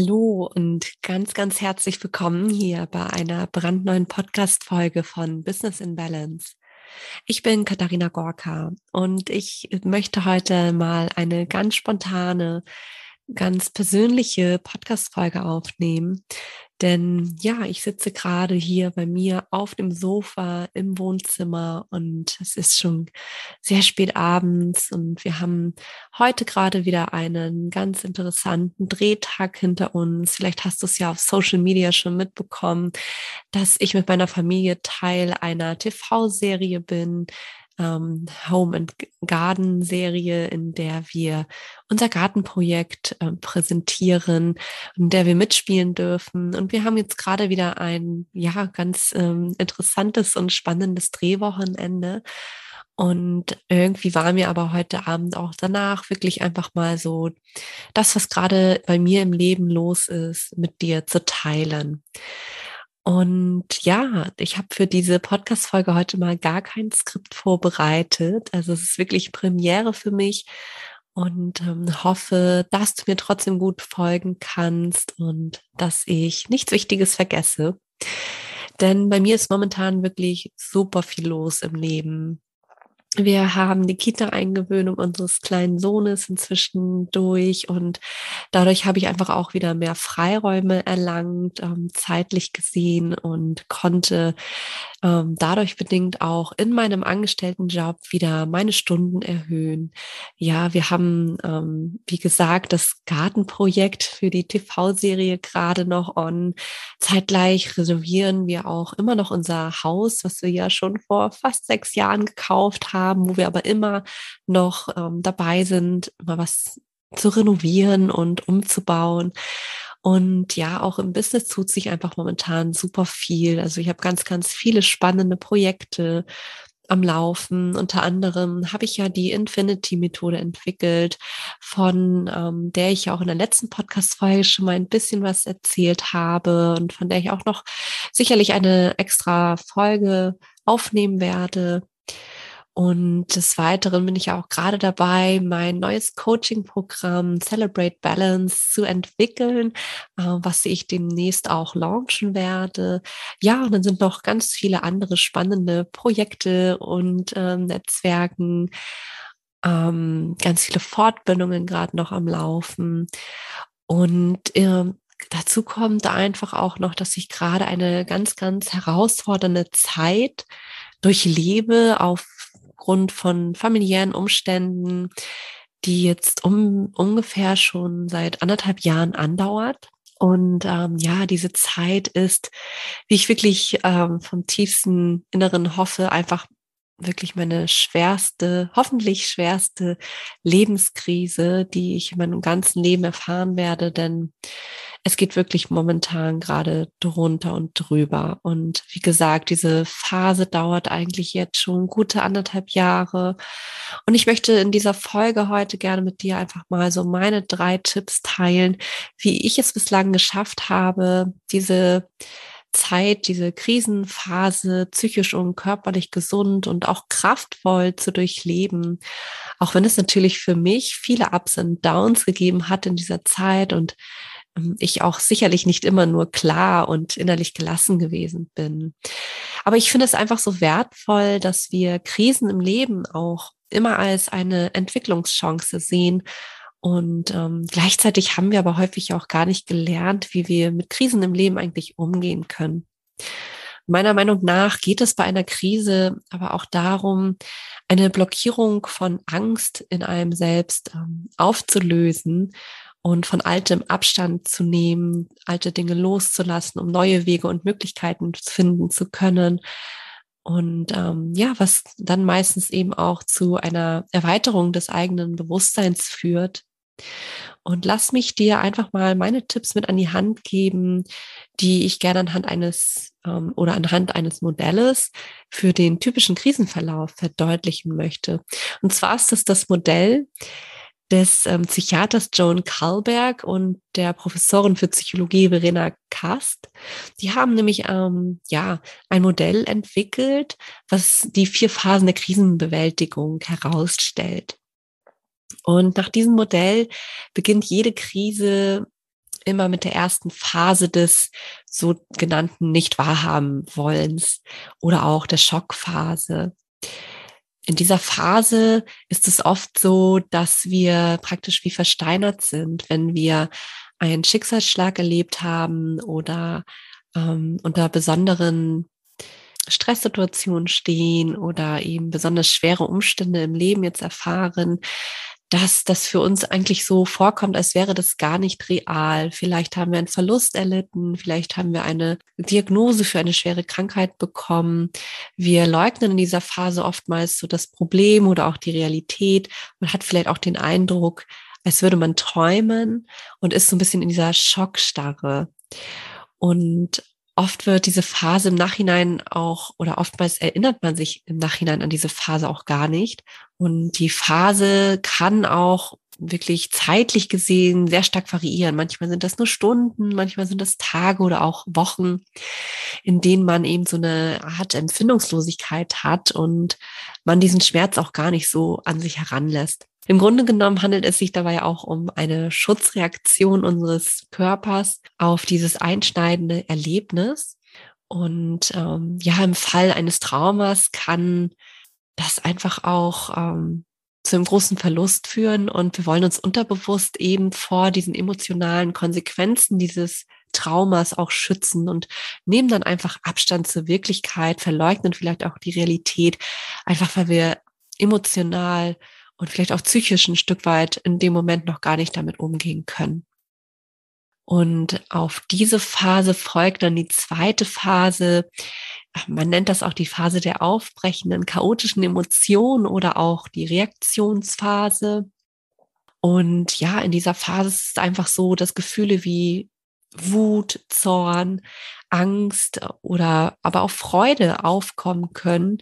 Hallo und ganz, ganz herzlich willkommen hier bei einer brandneuen Podcast-Folge von Business in Balance. Ich bin Katharina Gorka und ich möchte heute mal eine ganz spontane, ganz persönliche Podcast-Folge aufnehmen, denn ja, ich sitze gerade hier bei mir auf dem Sofa im Wohnzimmer und es ist schon sehr spät abends und wir haben heute gerade wieder einen ganz interessanten Drehtag hinter uns. Vielleicht hast du es ja auf Social Media schon mitbekommen, dass ich mit meiner Familie Teil einer TV-Serie bin, ähm, Home and Garden Serie, in der wir unser Gartenprojekt äh, präsentieren, in der wir mitspielen dürfen. Und wir haben jetzt gerade wieder ein, ja, ganz ähm, interessantes und spannendes Drehwochenende. Und irgendwie war mir aber heute Abend auch danach wirklich einfach mal so das, was gerade bei mir im Leben los ist, mit dir zu teilen. Und ja, ich habe für diese Podcast-Folge heute mal gar kein Skript vorbereitet. Also es ist wirklich Premiere für mich und ähm, hoffe, dass du mir trotzdem gut folgen kannst und dass ich nichts Wichtiges vergesse. Denn bei mir ist momentan wirklich super viel los im Leben. Wir haben die Kita-Eingewöhnung unseres kleinen Sohnes inzwischen durch und dadurch habe ich einfach auch wieder mehr Freiräume erlangt, ähm, zeitlich gesehen und konnte ähm, dadurch bedingt auch in meinem Angestelltenjob wieder meine Stunden erhöhen. Ja, wir haben, ähm, wie gesagt, das Gartenprojekt für die TV-Serie gerade noch on. Zeitgleich reservieren wir auch immer noch unser Haus, was wir ja schon vor fast sechs Jahren gekauft haben wo wir aber immer noch ähm, dabei sind, mal was zu renovieren und umzubauen. Und ja, auch im Business tut sich einfach momentan super viel. Also ich habe ganz, ganz viele spannende Projekte am Laufen. Unter anderem habe ich ja die Infinity-Methode entwickelt, von ähm, der ich auch in der letzten Podcast-Folge schon mal ein bisschen was erzählt habe und von der ich auch noch sicherlich eine extra Folge aufnehmen werde. Und des Weiteren bin ich auch gerade dabei, mein neues Coaching-Programm Celebrate Balance zu entwickeln, äh, was ich demnächst auch launchen werde. Ja, und dann sind noch ganz viele andere spannende Projekte und äh, Netzwerken, ähm, ganz viele Fortbildungen gerade noch am Laufen. Und äh, dazu kommt einfach auch noch, dass ich gerade eine ganz, ganz herausfordernde Zeit durchlebe auf aufgrund von familiären Umständen, die jetzt um, ungefähr schon seit anderthalb Jahren andauert. Und ähm, ja, diese Zeit ist, wie ich wirklich ähm, vom tiefsten Inneren hoffe, einfach wirklich meine schwerste, hoffentlich schwerste Lebenskrise, die ich in meinem ganzen Leben erfahren werde, denn es geht wirklich momentan gerade drunter und drüber. Und wie gesagt, diese Phase dauert eigentlich jetzt schon gute anderthalb Jahre. Und ich möchte in dieser Folge heute gerne mit dir einfach mal so meine drei Tipps teilen, wie ich es bislang geschafft habe, diese Zeit, diese Krisenphase psychisch und körperlich gesund und auch kraftvoll zu durchleben. Auch wenn es natürlich für mich viele Ups und Downs gegeben hat in dieser Zeit und ähm, ich auch sicherlich nicht immer nur klar und innerlich gelassen gewesen bin. Aber ich finde es einfach so wertvoll, dass wir Krisen im Leben auch immer als eine Entwicklungschance sehen und ähm, gleichzeitig haben wir aber häufig auch gar nicht gelernt, wie wir mit Krisen im Leben eigentlich umgehen können. Meiner Meinung nach geht es bei einer Krise aber auch darum, eine Blockierung von Angst in einem selbst ähm, aufzulösen und von altem Abstand zu nehmen, alte Dinge loszulassen, um neue Wege und Möglichkeiten finden zu können. Und ähm, ja, was dann meistens eben auch zu einer Erweiterung des eigenen Bewusstseins führt, und lass mich dir einfach mal meine Tipps mit an die Hand geben, die ich gerne anhand eines ähm, oder anhand eines Modells für den typischen Krisenverlauf verdeutlichen möchte. Und zwar ist das das Modell des ähm, Psychiaters Joan Karlberg und der Professorin für Psychologie Verena Kast. Die haben nämlich ähm, ja ein Modell entwickelt, was die vier Phasen der Krisenbewältigung herausstellt. Und nach diesem Modell beginnt jede Krise immer mit der ersten Phase des sogenannten Nicht-Wahrhaben-Wollens oder auch der Schockphase. In dieser Phase ist es oft so, dass wir praktisch wie versteinert sind, wenn wir einen Schicksalsschlag erlebt haben oder ähm, unter besonderen Stresssituationen stehen oder eben besonders schwere Umstände im Leben jetzt erfahren, dass das für uns eigentlich so vorkommt, als wäre das gar nicht real. Vielleicht haben wir einen Verlust erlitten, vielleicht haben wir eine Diagnose für eine schwere Krankheit bekommen. Wir leugnen in dieser Phase oftmals so das Problem oder auch die Realität. Man hat vielleicht auch den Eindruck, als würde man träumen und ist so ein bisschen in dieser Schockstarre. Und oft wird diese Phase im Nachhinein auch oder oftmals erinnert man sich im Nachhinein an diese Phase auch gar nicht. Und die Phase kann auch wirklich zeitlich gesehen sehr stark variieren. Manchmal sind das nur Stunden, manchmal sind das Tage oder auch Wochen, in denen man eben so eine Art Empfindungslosigkeit hat und man diesen Schmerz auch gar nicht so an sich heranlässt. Im Grunde genommen handelt es sich dabei auch um eine Schutzreaktion unseres Körpers auf dieses einschneidende Erlebnis. Und ähm, ja, im Fall eines Traumas kann das einfach auch ähm, zu einem großen Verlust führen. Und wir wollen uns unterbewusst eben vor diesen emotionalen Konsequenzen dieses Traumas auch schützen und nehmen dann einfach Abstand zur Wirklichkeit, verleugnen vielleicht auch die Realität, einfach weil wir emotional und vielleicht auch psychisch ein Stück weit in dem Moment noch gar nicht damit umgehen können. Und auf diese Phase folgt dann die zweite Phase. Man nennt das auch die Phase der aufbrechenden, chaotischen Emotionen oder auch die Reaktionsphase. Und ja, in dieser Phase ist es einfach so, dass Gefühle wie Wut, Zorn, Angst oder aber auch Freude aufkommen können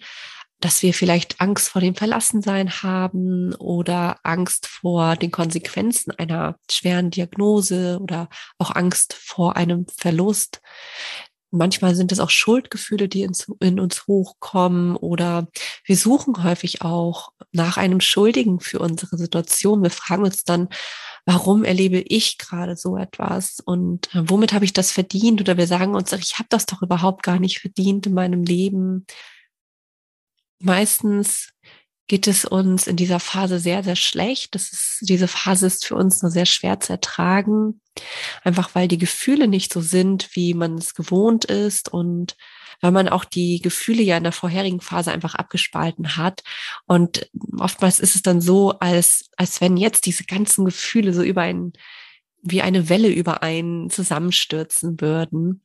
dass wir vielleicht Angst vor dem Verlassensein haben oder Angst vor den Konsequenzen einer schweren Diagnose oder auch Angst vor einem Verlust. Manchmal sind es auch Schuldgefühle, die in, uns hochkommen oder wir suchen häufig auch nach einem Schuldigen für unsere Situation. Wir fragen uns dann, warum erlebe ich gerade so etwas und äh, womit habe ich das verdient? Oder wir sagen uns, ich habe das doch überhaupt gar nicht verdient in meinem Leben meistens geht es uns in dieser Phase sehr, sehr schlecht. Das ist, diese Phase ist für uns nur sehr schwer zu ertragen, einfach weil die Gefühle nicht so sind, wie man es gewohnt ist und weil man auch die Gefühle ja in der vorherigen Phase einfach abgespalten hat. Und oftmals ist es dann so, als, als wenn jetzt diese ganzen Gefühle so über einen, wie eine Welle über einen zusammenstürzen würden.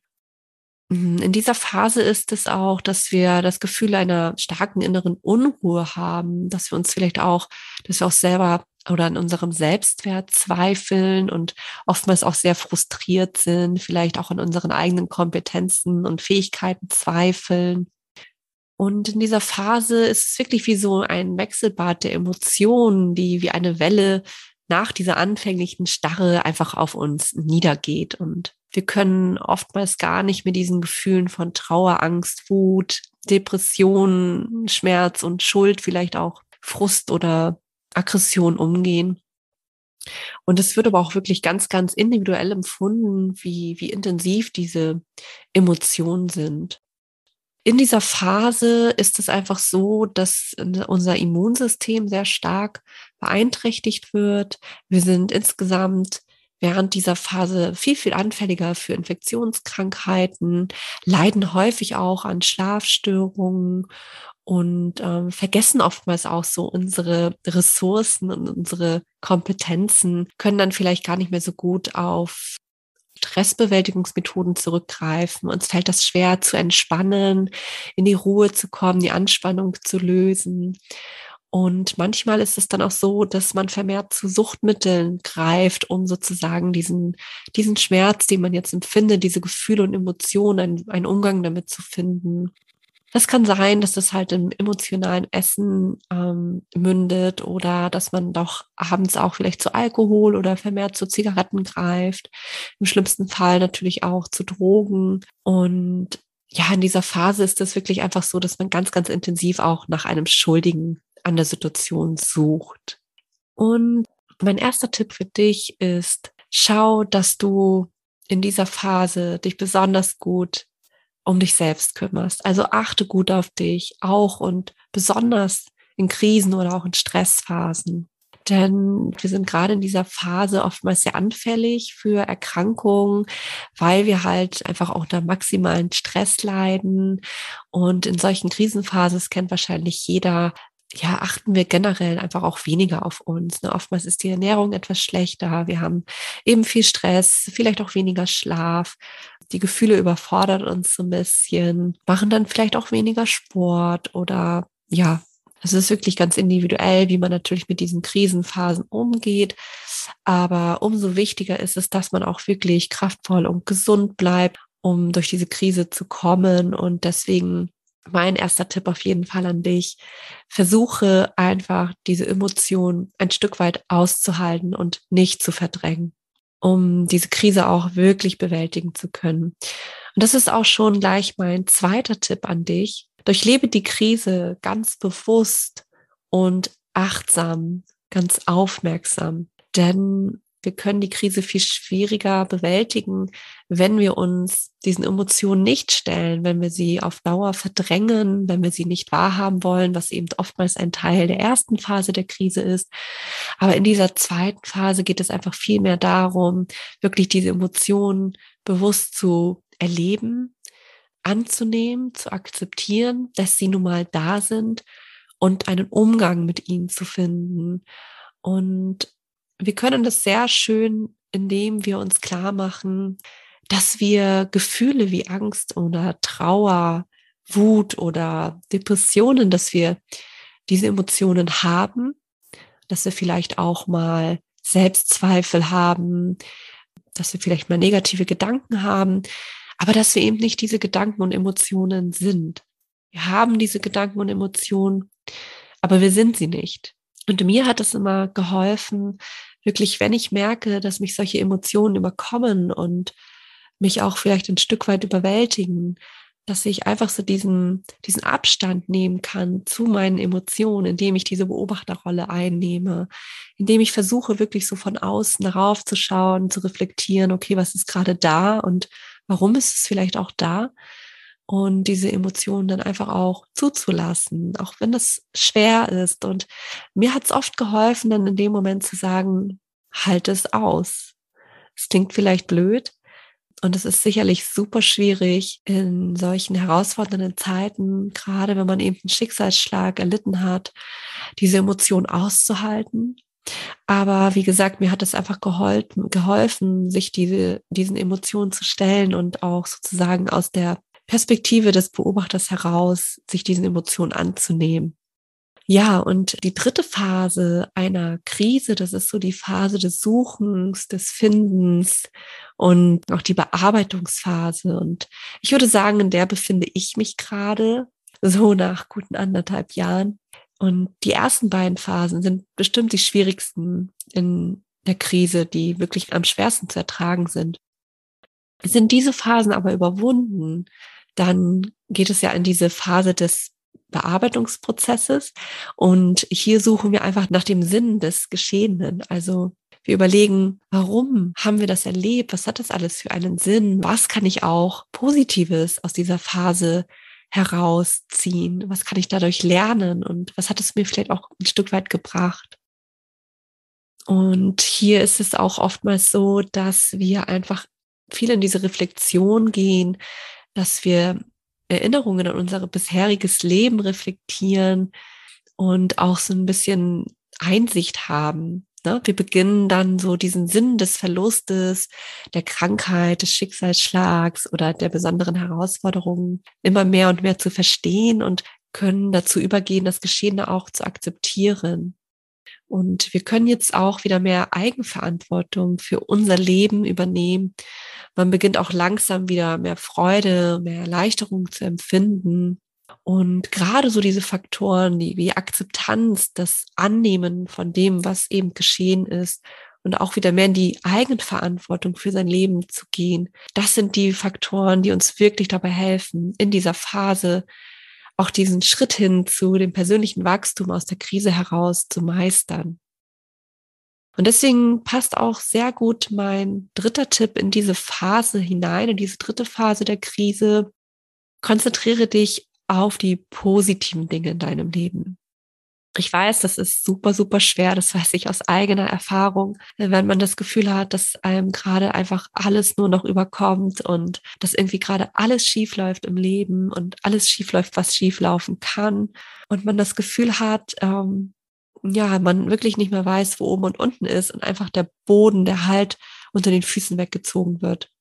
Mhm, in dieser Phase ist es auch, dass wir das Gefühl einer starken inneren Unruhe haben, dass wir uns vielleicht auch, dass wir auch selber oder an unserem Selbstwert zweifeln und oftmals auch sehr frustriert sind, vielleicht auch an unseren eigenen Kompetenzen und Fähigkeiten zweifeln. Und in dieser Phase ist es wirklich wie so ein Wechselbad der Emotionen, die wie eine Welle nach dieser anfänglichen Starre einfach auf uns niedergeht. Und wir können oftmals gar nicht mit diesen Gefühlen von Trauer, Angst, Wut, Depression, Schmerz und Schuld, vielleicht auch Frust oder Aggression umgehen. Und es wird aber auch wirklich ganz, ganz individuell empfunden, wie, wie intensiv diese Emotionen sind. In dieser Phase ist es einfach so, dass unser Immunsystem sehr stark beeinträchtigt wird. Wir sind insgesamt während dieser Phase viel, viel anfälliger für Infektionskrankheiten, leiden häufig auch an Schlafstörungen und ähm, vergessen oftmals auch so unsere Ressourcen und unsere Kompetenzen, können dann vielleicht gar nicht mehr so gut auf Stressbewältigungsmethoden zurückgreifen. Uns fällt das schwer zu entspannen, in die Ruhe zu kommen, die Anspannung zu lösen. Und manchmal ist es dann auch so, dass man vermehrt zu Suchtmitteln greift, um sozusagen diesen, diesen Schmerz, den man jetzt empfindet, diese Gefühle und Emotionen, einen, Umgang damit zu finden. Das kann sein, dass das halt im emotionalen Essen ähm, mündet oder dass man doch abends auch vielleicht zu Alkohol oder vermehrt zu Zigaretten greift. Im schlimmsten Fall natürlich auch zu Drogen. Und ja, in dieser Phase ist es wirklich einfach so, dass man ganz, ganz intensiv auch nach einem Schuldigen an der Situation sucht. Und mein erster Tipp für dich ist, schau, dass du in dieser Phase dich besonders gut um dich selbst kümmerst. Also achte gut auf dich, auch und besonders in Krisen oder auch in Stressphasen. Denn wir sind gerade in dieser Phase oftmals sehr anfällig für Erkrankungen, weil wir halt einfach auch unter maximalen Stress leiden. Und in solchen Krisenphasen, das kennt wahrscheinlich jeder, ja, achten wir generell einfach auch weniger auf uns. Ne? Oftmals ist die Ernährung etwas schlechter. Wir haben eben viel Stress, vielleicht auch weniger Schlaf. Die Gefühle überfordern uns so ein bisschen, machen dann vielleicht auch weniger Sport oder ja, es ist wirklich ganz individuell, wie man natürlich mit diesen Krisenphasen umgeht. Aber umso wichtiger ist es, dass man auch wirklich kraftvoll und gesund bleibt, um durch diese Krise zu kommen. Und deswegen mein erster Tipp auf jeden Fall an dich. Versuche einfach diese Emotion ein Stück weit auszuhalten und nicht zu verdrängen, um diese Krise auch wirklich bewältigen zu können. Und das ist auch schon gleich mein zweiter Tipp an dich. Durchlebe die Krise ganz bewusst und achtsam, ganz aufmerksam. Denn wir können die Krise viel schwieriger bewältigen, wenn wir uns diesen Emotionen nicht stellen, wenn wir sie auf Dauer verdrängen, wenn wir sie nicht wahrhaben wollen, was eben oftmals ein Teil der ersten Phase der Krise ist. Aber in dieser zweiten Phase geht es einfach viel mehr darum, wirklich diese Emotionen bewusst zu erleben, anzunehmen, zu akzeptieren, dass sie nun mal da sind und einen Umgang mit ihnen zu finden. Und wir können das sehr schön, indem wir uns klar machen, dass wir Gefühle wie Angst oder Trauer, Wut oder Depressionen, dass wir diese Emotionen haben, dass wir vielleicht auch mal Selbstzweifel haben, dass wir vielleicht mal negative Gedanken haben, aber dass wir eben nicht diese Gedanken und Emotionen sind. Wir haben diese Gedanken und Emotionen, aber wir sind sie nicht. Und mir hat es immer geholfen, wirklich, wenn ich merke, dass mich solche Emotionen überkommen und mich auch vielleicht ein Stück weit überwältigen, dass ich einfach so diesen, diesen Abstand nehmen kann zu meinen Emotionen, indem ich diese Beobachterrolle einnehme, indem ich versuche, wirklich so von außen darauf zu schauen, zu reflektieren, okay, was ist gerade da und warum ist es vielleicht auch da? Und diese Emotionen dann einfach auch zuzulassen, auch wenn das schwer ist. Und mir hat es oft geholfen, dann in dem Moment zu sagen, halt es aus. Es klingt vielleicht blöd, und es ist sicherlich super schwierig in solchen herausfordernden Zeiten, gerade wenn man eben einen Schicksalsschlag erlitten hat, diese Emotion auszuhalten aber wie gesagt, mir hat es einfach geholfen, geholfen, sich diese, diesen Emotionen zu stellen und auch sozusagen aus der Perspektive des Beobachters heraus, sich diesen Emotionen anzunehmen. Ja, und die dritte Phase einer Krise, das ist so die Phase des Suchens, des Findens und auch die Bearbeitungsphase. Und ich würde sagen, in der befinde ich mich gerade so nach guten anderthalb Jahren. Und die ersten beiden Phasen sind bestimmt die schwierigsten in der Krise, die wirklich am schwersten zu ertragen sind. Sind diese Phasen aber überwunden, dann geht es ja in diese Phase des Bearbeitungsprozesses. Und hier suchen wir einfach nach dem Sinn des Geschehenen. Also wir überlegen, warum haben wir das erlebt? Was hat das alles für einen Sinn? Was kann ich auch Positives aus dieser Phase herausziehen? Was kann ich dadurch lernen? Und was hat es mir vielleicht auch ein Stück weit gebracht? Und hier ist es auch oftmals so, dass wir einfach viel in diese Reflexion gehen, dass wir Erinnerungen an unser bisheriges Leben reflektieren und auch so ein bisschen Einsicht haben Ne? Wir beginnen dann so diesen Sinn des Verlustes, der Krankheit, des Schicksalsschlags oder der besonderen Herausforderungen immer mehr und mehr zu verstehen und können dazu übergehen, das Geschehene auch zu akzeptieren. Und wir können jetzt auch wieder mehr Eigenverantwortung für unser Leben übernehmen. Man beginnt auch langsam wieder mehr Freude, mehr Erleichterung zu empfinden. Und gerade so diese Faktoren, die wie Akzeptanz, das Annehmen von dem, was eben geschehen ist und auch wieder mehr in die Eigenverantwortung für sein Leben zu gehen, das sind die Faktoren, die uns wirklich dabei helfen, in dieser Phase auch diesen Schritt hin zu dem persönlichen Wachstum aus der Krise heraus zu meistern. Und deswegen passt auch sehr gut mein dritter Tipp in diese Phase hinein, in diese dritte Phase der Krise. Konzentriere dich auf die positiven Dinge in deinem Leben. Ich weiß, das ist super, super schwer. Das weiß ich aus eigener Erfahrung. Wenn man das Gefühl hat, dass einem gerade einfach alles nur noch überkommt und dass irgendwie gerade alles schief läuft im Leben und alles schief läuft, was schief laufen kann. Und man das Gefühl hat, ähm, ja, man wirklich nicht mehr weiß, wo oben und unten ist und einfach der Boden, der Halt unter den Füßen weggezogen wird.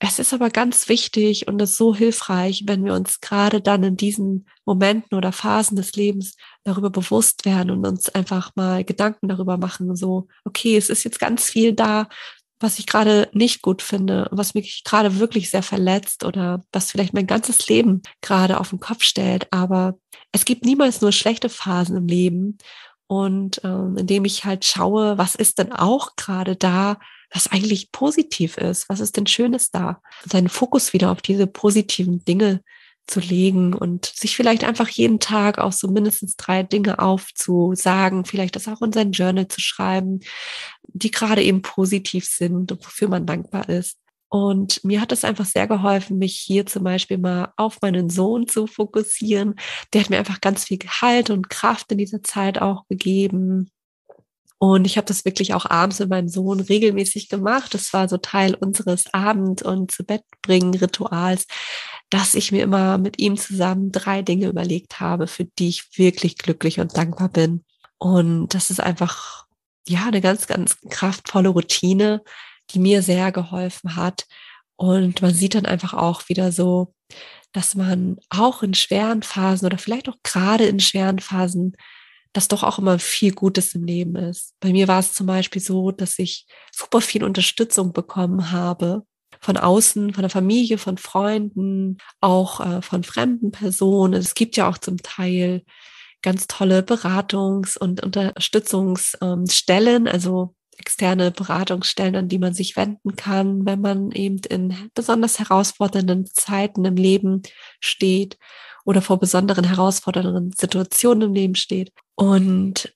Es ist aber ganz wichtig und ist so hilfreich, wenn wir uns gerade dann in diesen Momenten oder Phasen des Lebens darüber bewusst werden und uns einfach mal Gedanken darüber machen, so, okay, es ist jetzt ganz viel da, was ich gerade nicht gut finde, was mich gerade wirklich sehr verletzt oder was vielleicht mein ganzes Leben gerade auf den Kopf stellt. Aber es gibt niemals nur schlechte Phasen im Leben. Und ähm, indem ich halt schaue, was ist denn auch gerade da, was eigentlich positiv ist. Was ist denn Schönes da? Seinen Fokus wieder auf diese positiven Dinge zu legen und sich vielleicht einfach jeden Tag auch so mindestens drei Dinge aufzusagen, vielleicht das auch in sein Journal zu schreiben, die gerade eben positiv sind und wofür man dankbar ist. Und mir hat es einfach sehr geholfen, mich hier zum Beispiel mal auf meinen Sohn zu fokussieren. Der hat mir einfach ganz viel Gehalt und Kraft in dieser Zeit auch gegeben. Und ich habe das wirklich auch abends mit meinem Sohn regelmäßig gemacht. Das war so Teil unseres Abend- und zu Bett bringen Rituals, dass ich mir immer mit ihm zusammen drei Dinge überlegt habe, für die ich wirklich glücklich und dankbar bin. Und das ist einfach, ja, eine ganz, ganz kraftvolle Routine, die mir sehr geholfen hat. Und man sieht dann einfach auch wieder so, dass man auch in schweren Phasen oder vielleicht auch gerade in schweren Phasen dass doch auch immer viel Gutes im Leben ist. Bei mir war es zum Beispiel so, dass ich super viel Unterstützung bekommen habe von außen, von der Familie, von Freunden, auch äh, von fremden Personen. Es gibt ja auch zum Teil ganz tolle Beratungs- und Unterstützungsstellen, also externe Beratungsstellen, an die man sich wenden kann, wenn man eben in besonders herausfordernden Zeiten im Leben steht oder vor besonderen herausfordernden Situationen im Leben steht. Und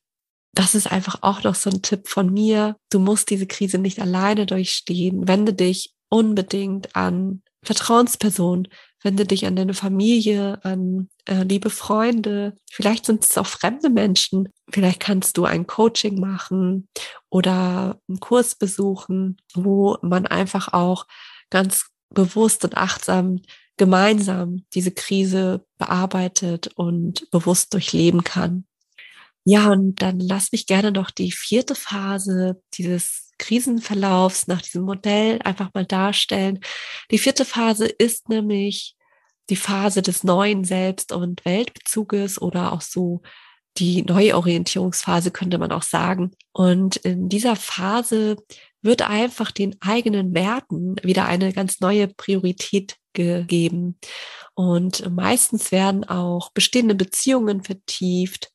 das ist einfach auch noch so ein Tipp von mir. Du musst diese Krise nicht alleine durchstehen. Wende dich unbedingt an Vertrauenspersonen. Wende dich an deine Familie, an äh, liebe Freunde. Vielleicht sind es auch fremde Menschen. Vielleicht kannst du ein Coaching machen oder einen Kurs besuchen, wo man einfach auch ganz bewusst und achtsam gemeinsam diese Krise bearbeitet und bewusst durchleben kann. Ja, und dann lass mich gerne noch die vierte Phase dieses Krisenverlaufs nach diesem Modell einfach mal darstellen. Die vierte Phase ist nämlich die Phase des neuen Selbst- und Weltbezuges oder auch so die Neuorientierungsphase könnte man auch sagen. Und in dieser Phase wird einfach den eigenen Werten wieder eine ganz neue Priorität gegeben. Und meistens werden auch bestehende Beziehungen vertieft.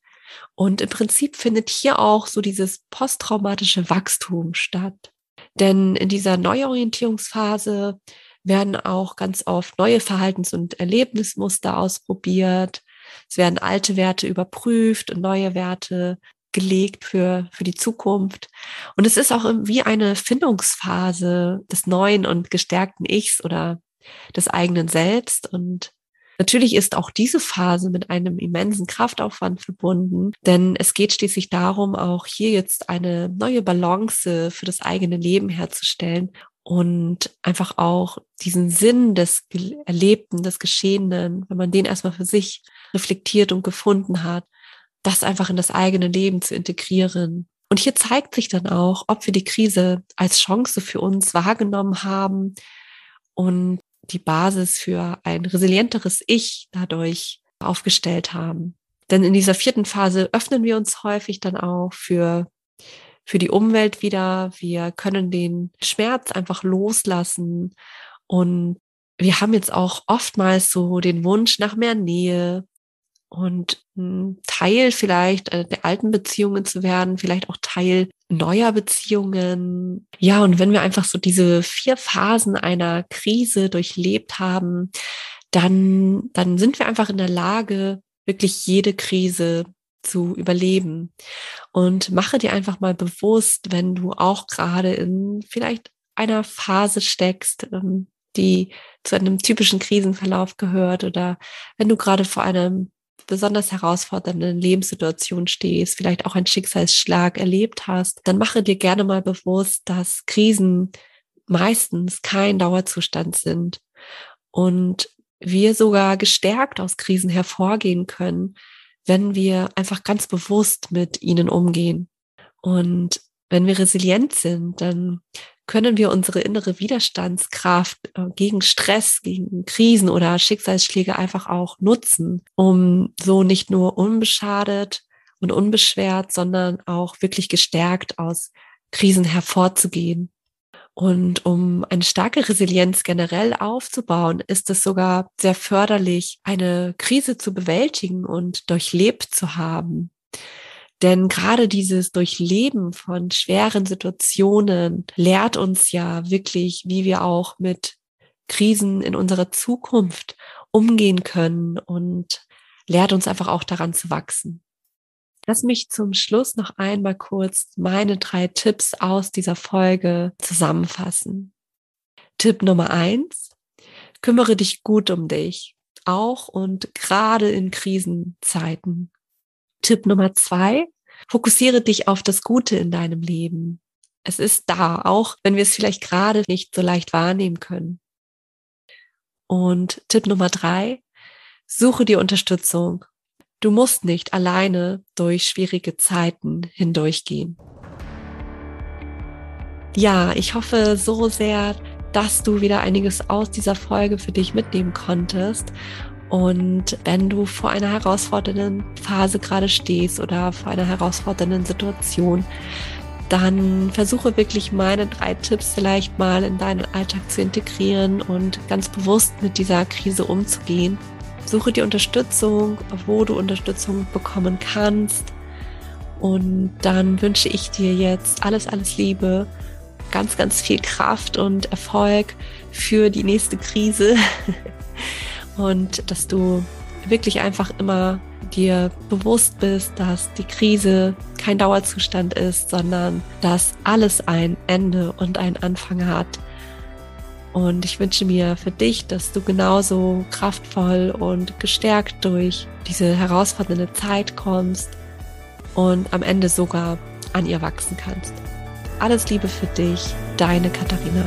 Und im Prinzip findet hier auch so dieses posttraumatische Wachstum statt. Denn in dieser Neuorientierungsphase werden auch ganz oft neue Verhaltens- und Erlebnismuster ausprobiert. Es werden alte Werte überprüft und neue Werte gelegt für, für die Zukunft. Und es ist auch wie eine Findungsphase des neuen und gestärkten Ichs oder des eigenen Selbst. Und natürlich ist auch diese Phase mit einem immensen Kraftaufwand verbunden, denn es geht schließlich darum, auch hier jetzt eine neue Balance für das eigene Leben herzustellen und einfach auch diesen Sinn des Erlebten, des Geschehenen, wenn man den erstmal für sich reflektiert und gefunden hat, das einfach in das eigene Leben zu integrieren. Und hier zeigt sich dann auch, ob wir die Krise als Chance für uns wahrgenommen haben und die Basis für ein resilienteres Ich dadurch aufgestellt haben. Denn in dieser vierten Phase öffnen wir uns häufig dann auch für, für die Umwelt wieder. Wir können den Schmerz einfach loslassen und wir haben jetzt auch oftmals so den Wunsch nach mehr Nähe und Teil vielleicht äh, der alten Beziehungen zu werden, vielleicht auch Teil neuer Beziehungen. Ja, und wenn wir einfach so diese vier Phasen einer Krise durchlebt haben, dann, dann sind wir einfach in der Lage, wirklich jede Krise zu überleben. Und mache dir einfach mal bewusst, wenn du auch gerade in vielleicht einer Phase steckst, ähm, die zu einem typischen Krisenverlauf gehört oder wenn du gerade vor einem besonders herausfordernden Lebenssituation stehst, vielleicht auch einen Schicksalsschlag erlebt hast, dann mache dir gerne mal bewusst, dass Krisen meistens kein Dauerzustand sind und wir sogar gestärkt aus Krisen hervorgehen können, wenn wir einfach ganz bewusst mit ihnen umgehen. Und wenn wir resilient sind, dann können wir unsere innere Widerstandskraft äh, gegen Stress, gegen Krisen oder Schicksalsschläge einfach auch nutzen, um so nicht nur unbeschadet und unbeschwert, sondern auch wirklich gestärkt aus Krisen hervorzugehen. Und um eine starke Resilienz generell aufzubauen, ist es sogar sehr förderlich, eine Krise zu bewältigen und durchlebt zu haben. Denn gerade dieses Durchleben von schweren Situationen lehrt uns ja wirklich, wie wir auch mit Krisen in unserer Zukunft umgehen können und lehrt uns einfach auch daran zu wachsen. Lass mich zum Schluss noch einmal kurz meine drei Tipps aus dieser Folge zusammenfassen. Tipp Nummer eins. Kümmere dich gut um dich, auch und gerade in Krisenzeiten. Tipp Nummer zwei. Fokussiere dich auf das Gute in deinem Leben. Es ist da, auch wenn wir es vielleicht gerade nicht so leicht wahrnehmen können. Und Tipp Nummer drei. Suche dir Unterstützung Du musst nicht alleine durch schwierige Zeiten hindurchgehen. Ja, ich hoffe so sehr, dass du wieder einiges aus dieser Folge für dich mitnehmen konntest. Und wenn du vor einer herausfordernden Phase gerade stehst oder vor einer herausfordernden Situation, dann versuche wirklich meine drei Tipps vielleicht mal in deinen Alltag zu integrieren und ganz bewusst mit dieser Krise umzugehen Suche dir Unterstützung, wo du Unterstützung bekommen kannst. Und dann wünsche ich dir jetzt alles, alles Liebe, ganz, ganz viel Kraft und Erfolg für die nächste Krise. und dass du wirklich einfach immer dir bewusst bist, dass die Krise kein Dauerzustand ist, sondern dass alles ein Ende und einen Anfang hat und ich wünsche mir für dich, dass du genauso kraftvoll und gestärkt durch diese herausfordernde Zeit kommst und am Ende sogar an ihr wachsen kannst. Alles Liebe für dich, deine Katharina.